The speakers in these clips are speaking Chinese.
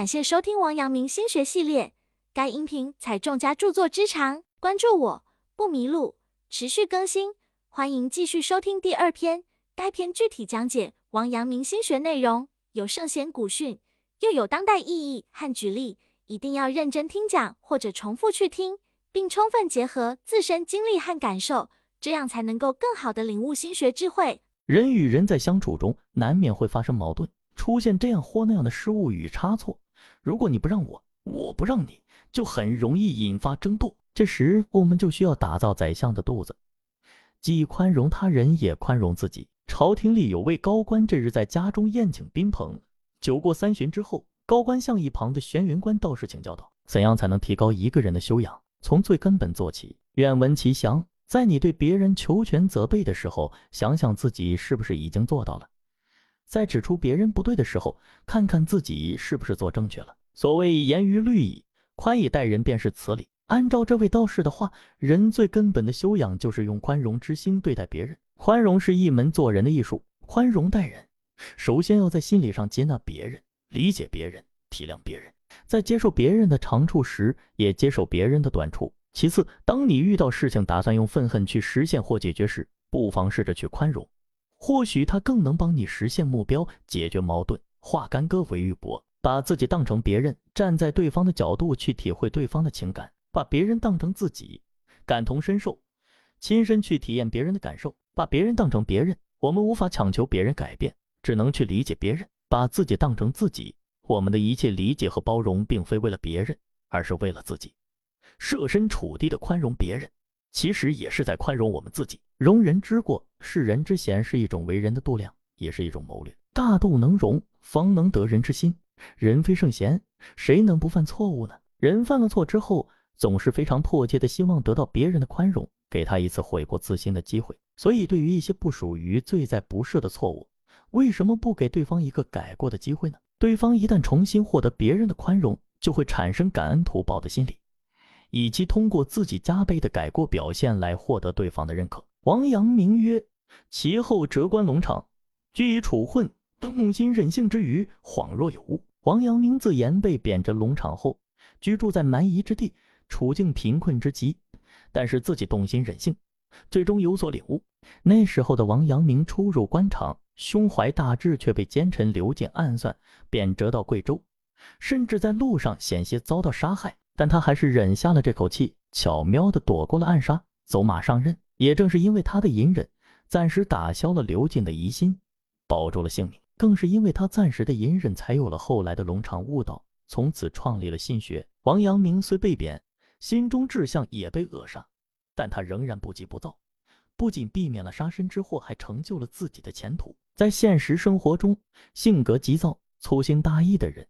感谢收听王阳明心学系列，该音频采众家著作之长，关注我不迷路，持续更新，欢迎继续收听第二篇。该篇具体讲解王阳明心学内容，有圣贤古训，又有当代意义和举例，一定要认真听讲或者重复去听，并充分结合自身经历和感受，这样才能够更好的领悟心学智慧。人与人在相处中，难免会发生矛盾，出现这样或那样的失误与差错。如果你不让我，我不让你，就很容易引发争斗。这时，我们就需要打造宰相的肚子，既宽容他人，也宽容自己。朝廷里有位高官，这日在家中宴请宾朋。酒过三巡之后，高官向一旁的玄云观道士请教道：“怎样才能提高一个人的修养？从最根本做起。愿闻其详。在你对别人求全责备的时候，想想自己是不是已经做到了。”在指出别人不对的时候，看看自己是不是做正确了。所谓严于律己，宽以待人，便是此理。按照这位道士的话，人最根本的修养就是用宽容之心对待别人。宽容是一门做人的艺术。宽容待人，首先要在心理上接纳别人，理解别人，体谅别人，在接受别人的长处时，也接受别人的短处。其次，当你遇到事情打算用愤恨去实现或解决时，不妨试着去宽容。或许他更能帮你实现目标，解决矛盾，化干戈为玉帛。把自己当成别人，站在对方的角度去体会对方的情感，把别人当成自己，感同身受，亲身去体验别人的感受。把别人当成别人，我们无法强求别人改变，只能去理解别人。把自己当成自己，我们的一切理解和包容，并非为了别人，而是为了自己。设身处地的宽容别人。其实也是在宽容我们自己。容人之过，是人之嫌，是一种为人的度量，也是一种谋略。大度能容，方能得人之心。人非圣贤，谁能不犯错误呢？人犯了错之后，总是非常迫切的希望得到别人的宽容，给他一次悔过自新的机会。所以，对于一些不属于罪在不赦的错误，为什么不给对方一个改过的机会呢？对方一旦重新获得别人的宽容，就会产生感恩图报的心理。以及通过自己加倍的改过表现来获得对方的认可。王阳明曰：“其后折关龙场，居以处混，动心忍性之余，恍若有悟。”王阳明自言被贬谪龙场后，居住在蛮夷之地，处境贫困之极，但是自己动心忍性，最终有所领悟。那时候的王阳明初入官场，胸怀大志，却被奸臣刘瑾暗算，贬谪到贵州，甚至在路上险些遭到杀害。但他还是忍下了这口气，巧妙地躲过了暗杀，走马上任。也正是因为他的隐忍，暂时打消了刘进的疑心，保住了性命。更是因为他暂时的隐忍，才有了后来的龙场悟道，从此创立了心学。王阳明虽被贬，心中志向也被扼杀，但他仍然不急不躁，不仅避免了杀身之祸，还成就了自己的前途。在现实生活中，性格急躁、粗心大意的人，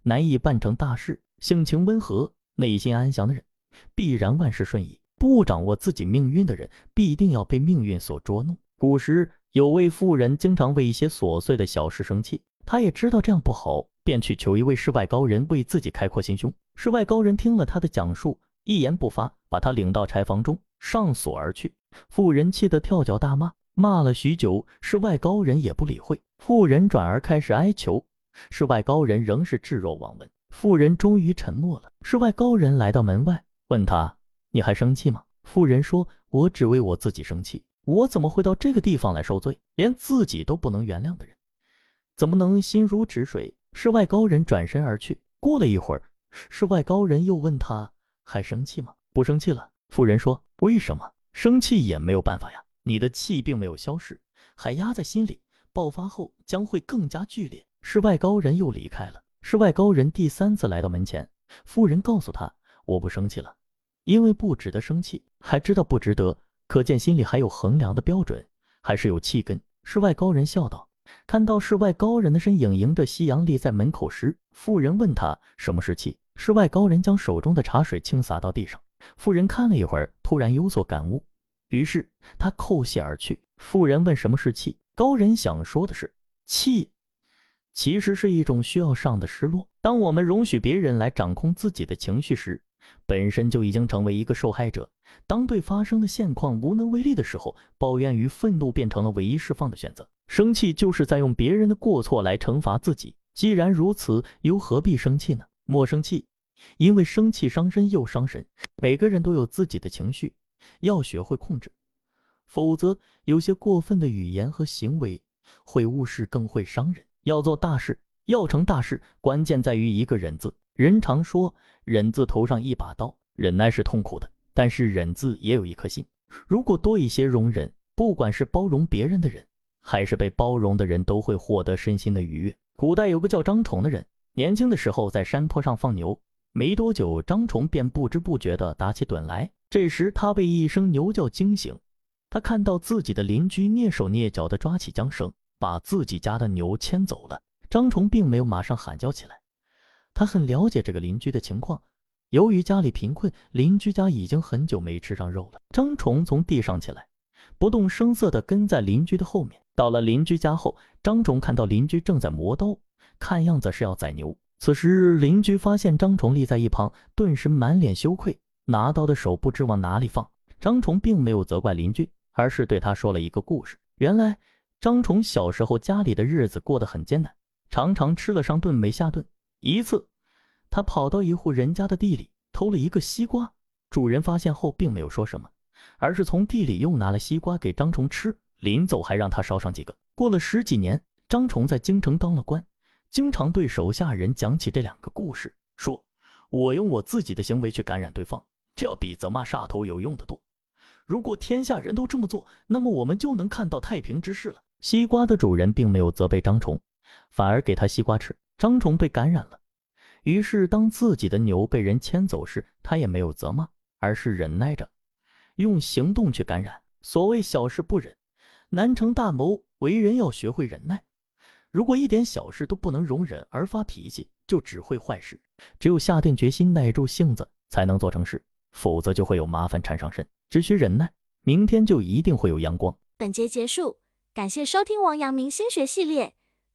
难以办成大事；性情温和。内心安详的人，必然万事顺意；不掌握自己命运的人，必定要被命运所捉弄。古时有位妇人，经常为一些琐碎的小事生气，她也知道这样不好，便去求一位世外高人为自己开阔心胸。世外高人听了她的讲述，一言不发，把她领到柴房中，上锁而去。妇人气得跳脚大骂，骂了许久，世外高人也不理会。妇人转而开始哀求，世外高人仍是置若罔闻。妇人终于沉默了。世外高人来到门外，问他：“你还生气吗？”妇人说：“我只为我自己生气。我怎么会到这个地方来受罪？连自己都不能原谅的人，怎么能心如止水？”世外高人转身而去。过了一会儿，世外高人又问他：“还生气吗？”“不生气了。”妇人说：“为什么？生气也没有办法呀。你的气并没有消失，还压在心里，爆发后将会更加剧烈。”世外高人又离开了。世外高人第三次来到门前，妇人告诉他：“我不生气了，因为不值得生气，还知道不值得，可见心里还有衡量的标准，还是有气根。”世外高人笑道。看到世外高人的身影迎着夕阳立在门口时，妇人问他什么是气。世外高人将手中的茶水倾洒到地上，妇人看了一会儿，突然有所感悟，于是他叩谢而去。妇人问什么是气，高人想说的是气。其实是一种需要上的失落。当我们容许别人来掌控自己的情绪时，本身就已经成为一个受害者。当对发生的现况无能为力的时候，抱怨与愤怒变成了唯一释放的选择。生气就是在用别人的过错来惩罚自己，既然如此，又何必生气呢？莫生气，因为生气伤身又伤神。每个人都有自己的情绪，要学会控制，否则有些过分的语言和行为会误事，更会伤人。要做大事，要成大事，关键在于一个忍字。人常说“忍”字头上一把刀，忍耐是痛苦的，但是忍字也有一颗心。如果多一些容忍，不管是包容别人的人，还是被包容的人，都会获得身心的愉悦。古代有个叫张崇的人，年轻的时候在山坡上放牛，没多久，张崇便不知不觉地打起盹来。这时他被一声牛叫惊醒，他看到自己的邻居蹑手蹑脚地抓起缰绳。把自己家的牛牵走了。张崇并没有马上喊叫起来，他很了解这个邻居的情况。由于家里贫困，邻居家已经很久没吃上肉了。张崇从地上起来，不动声色地跟在邻居的后面。到了邻居家后，张崇看到邻居正在磨刀，看样子是要宰牛。此时邻居发现张崇立在一旁，顿时满脸羞愧，拿刀的手不知往哪里放。张崇并没有责怪邻居，而是对他说了一个故事。原来。张崇小时候家里的日子过得很艰难，常常吃了上顿没下顿。一次，他跑到一户人家的地里偷了一个西瓜，主人发现后并没有说什么，而是从地里又拿了西瓜给张崇吃，临走还让他捎上几个。过了十几年，张崇在京城当了官，经常对手下人讲起这两个故事，说：“我用我自己的行为去感染对方，这要比责骂杀头有用的多。如果天下人都这么做，那么我们就能看到太平之事了。”西瓜的主人并没有责备张崇，反而给他西瓜吃。张崇被感染了，于是当自己的牛被人牵走时，他也没有责骂，而是忍耐着，用行动去感染。所谓小事不忍，难成大谋。为人要学会忍耐。如果一点小事都不能容忍而发脾气，就只会坏事。只有下定决心，耐住性子，才能做成事，否则就会有麻烦缠上身。只需忍耐，明天就一定会有阳光。本节结束。感谢收听王阳明心学系列，